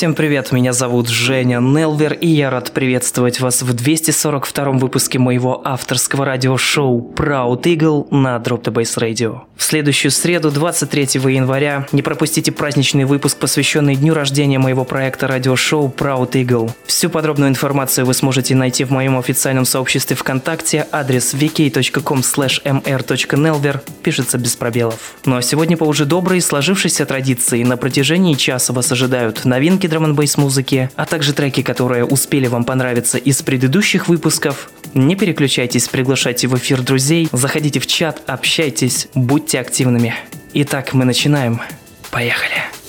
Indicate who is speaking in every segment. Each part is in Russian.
Speaker 1: Всем привет, меня зовут Женя Нелвер, и я рад приветствовать вас в 242-м выпуске моего авторского радиошоу Proud Eagle на Drop the Bass Radio. В следующую среду, 23 января, не пропустите праздничный выпуск, посвященный дню рождения моего проекта радиошоу Proud Eagle. Всю подробную информацию вы сможете найти в моем официальном сообществе ВКонтакте, адрес vk.com mr.nelver, пишется без пробелов. Ну а сегодня по уже доброй сложившейся традиции на протяжении часа вас ожидают новинки драм н музыки, а также треки, которые успели вам понравиться из предыдущих выпусков. Не переключайтесь, приглашайте в эфир друзей, заходите в чат, общайтесь, будьте активными. Итак, мы начинаем. Поехали!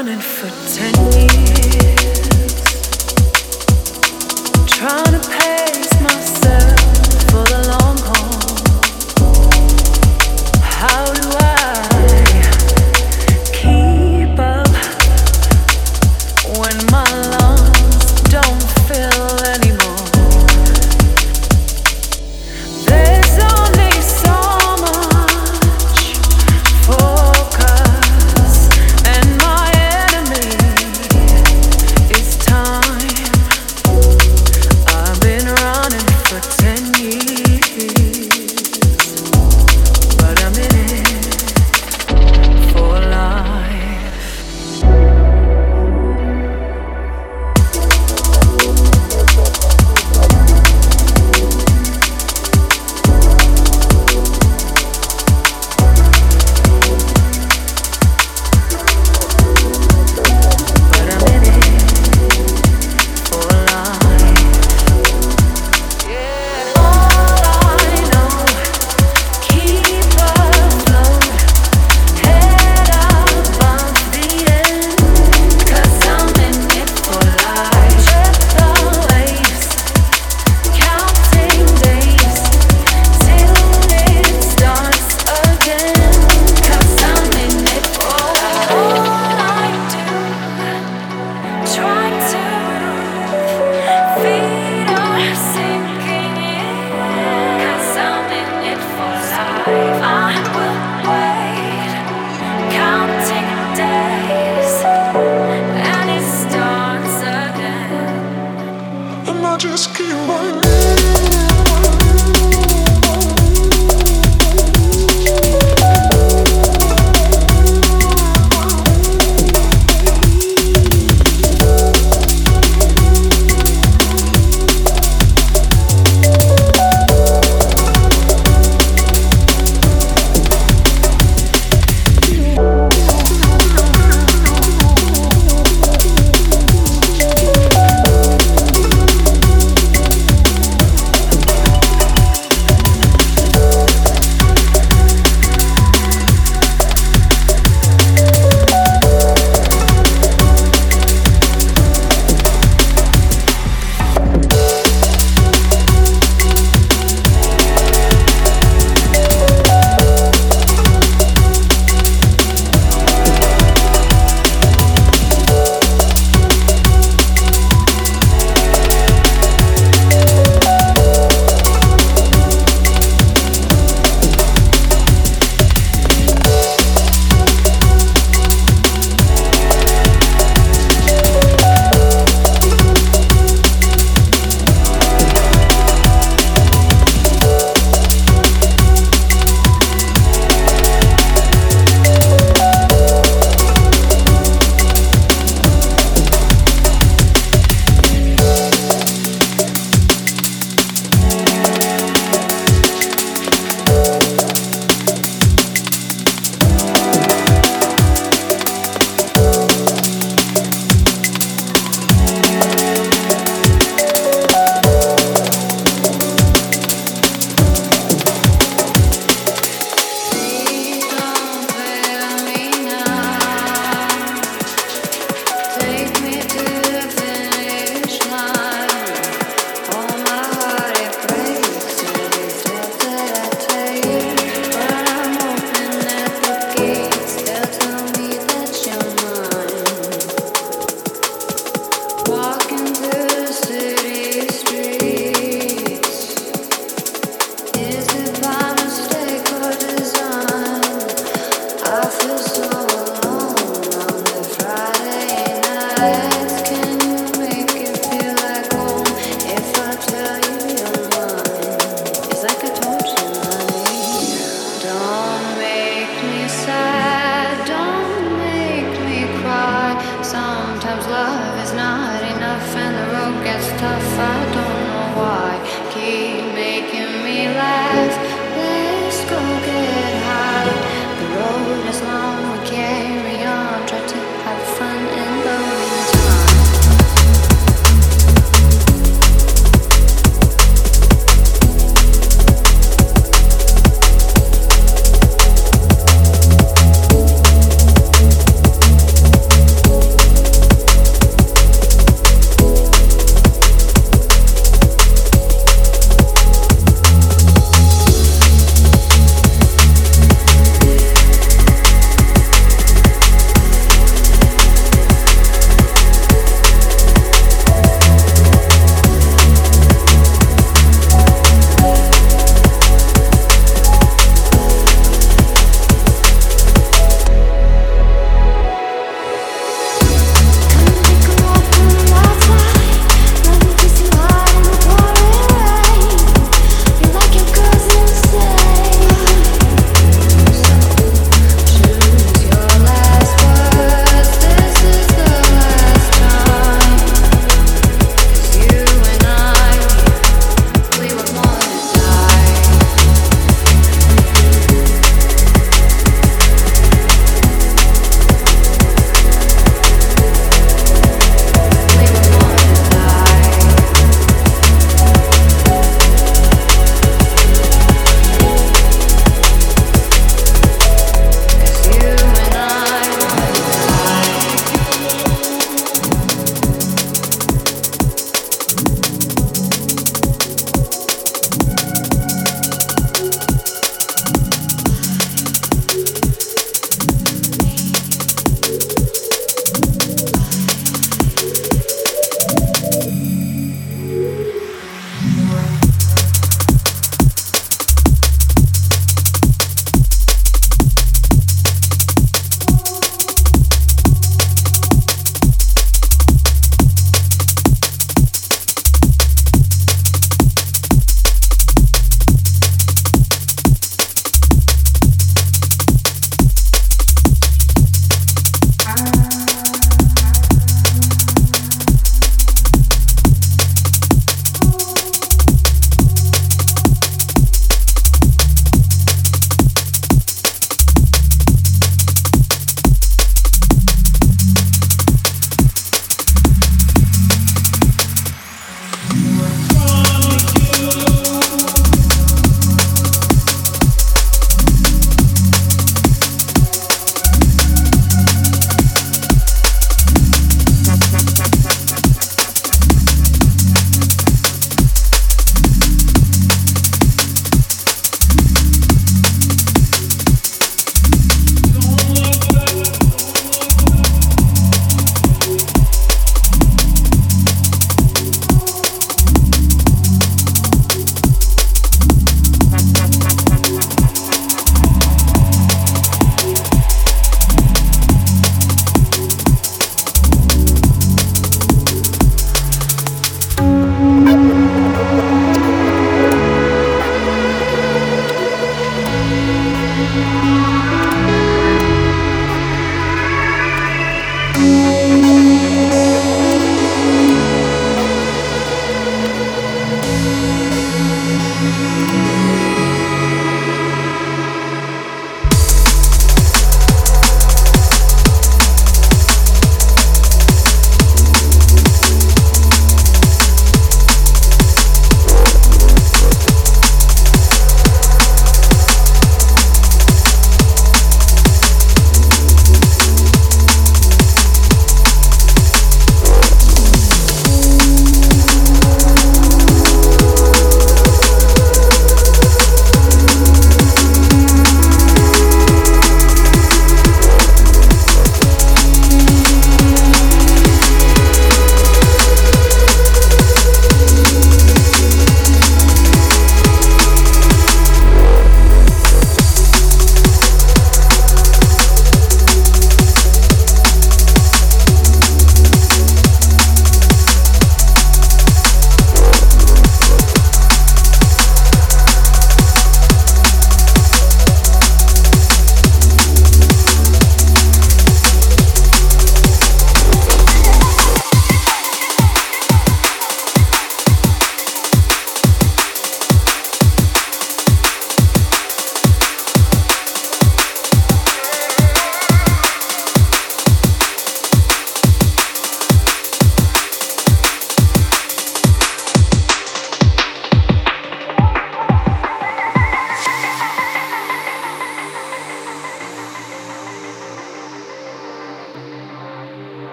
Speaker 2: running for ten years, trying to.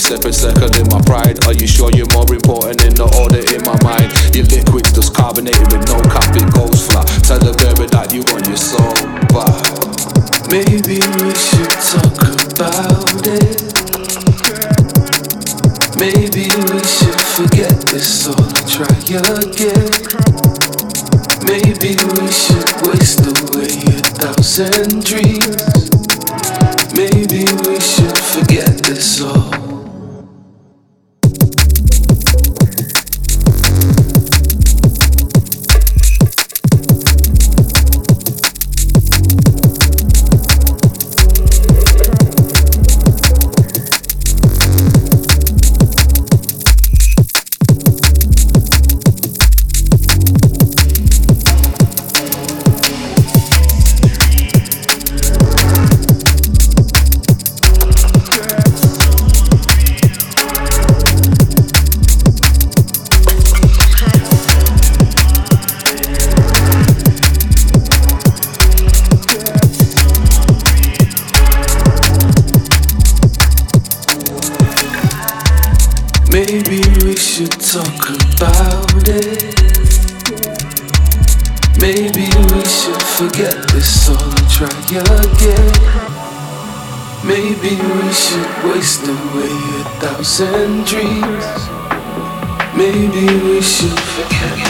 Speaker 3: separate, set.
Speaker 4: Maybe we should waste away a thousand dreams. Maybe we should forget.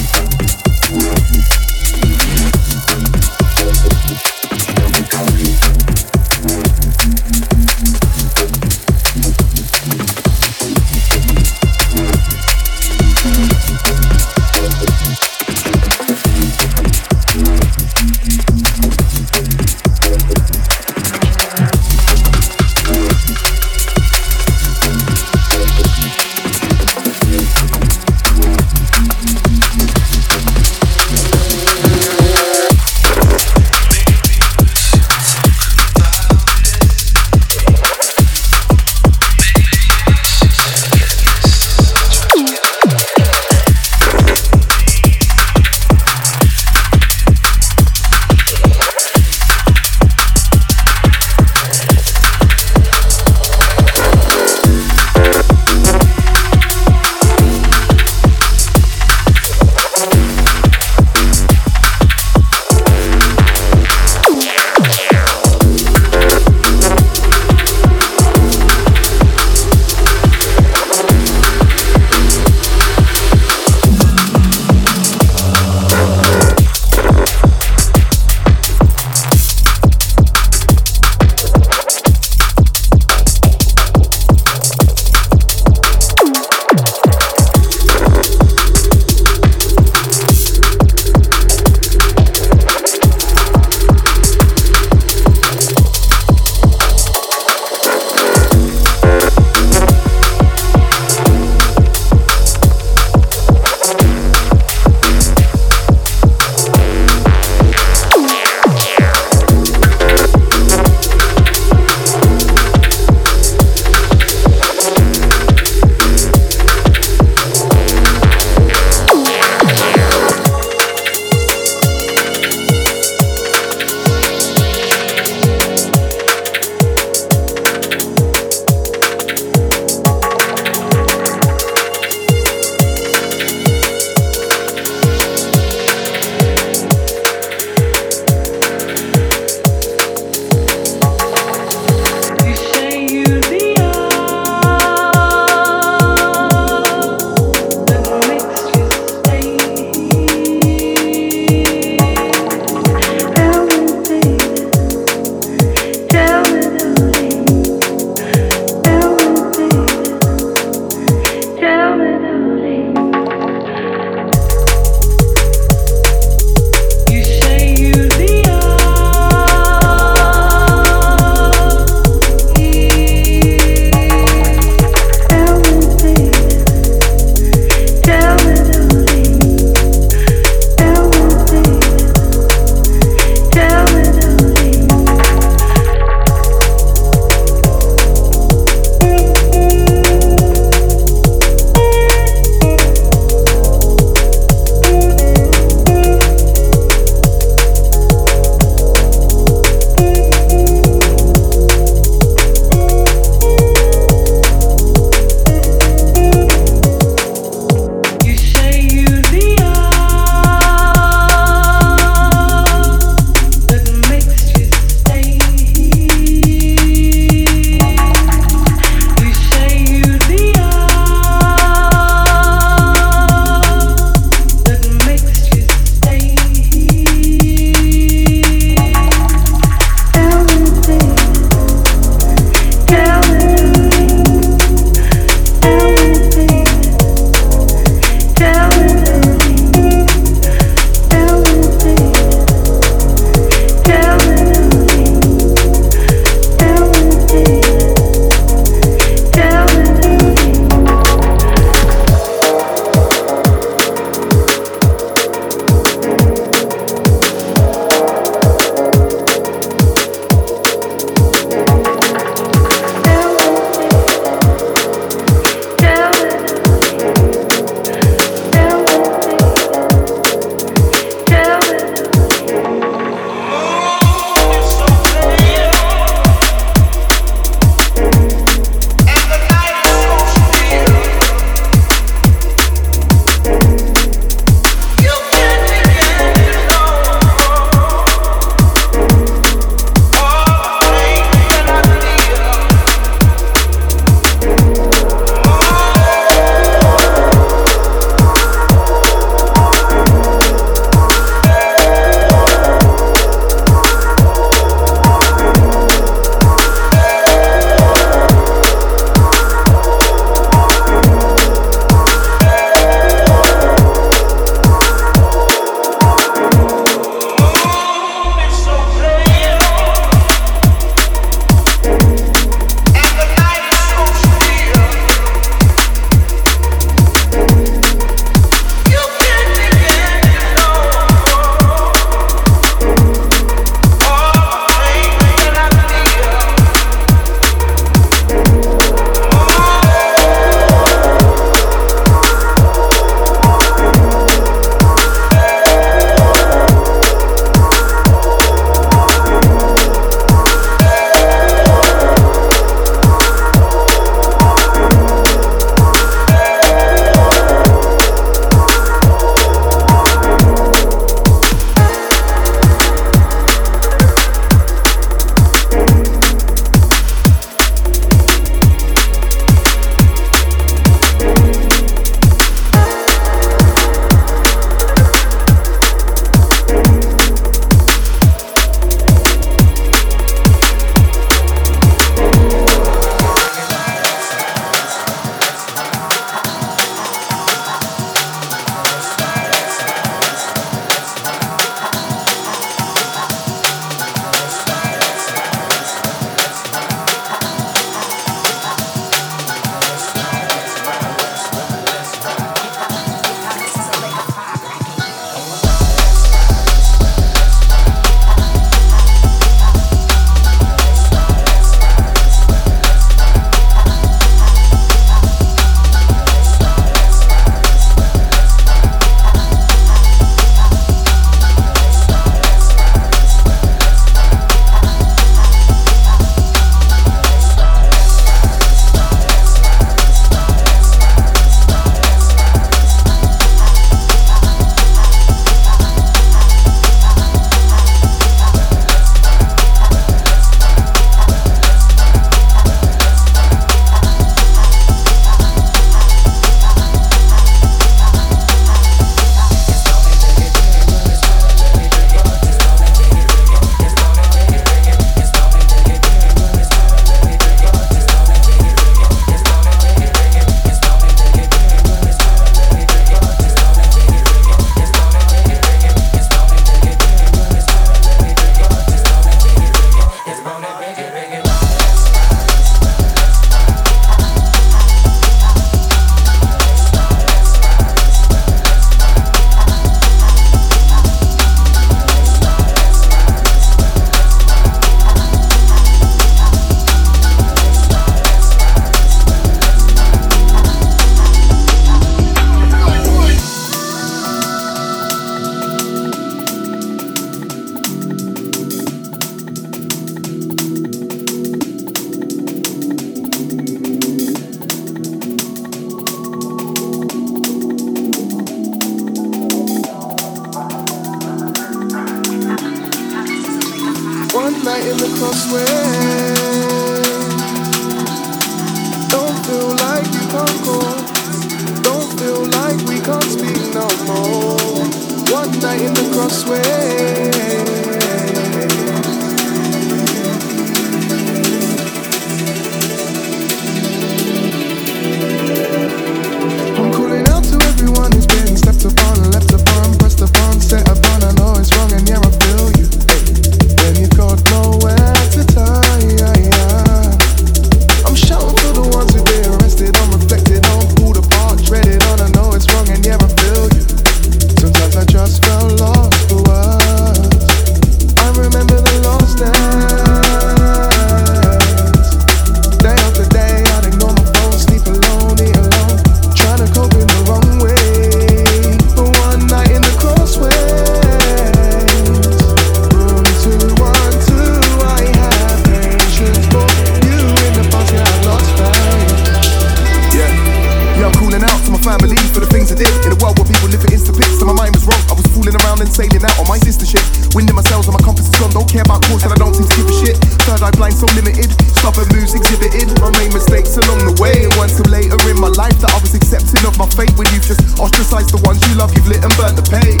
Speaker 5: care about cause and I don't seem to give a shit. Third eye blind, so limited. Stubborn moves exhibited. I made mistakes along the way. It wasn't till later in my life that I was accepting of my fate. When you've just ostracized the ones you love, you've lit and burnt the page.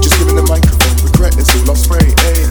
Speaker 5: Just giving the microphone, regret is all I spray, ayy.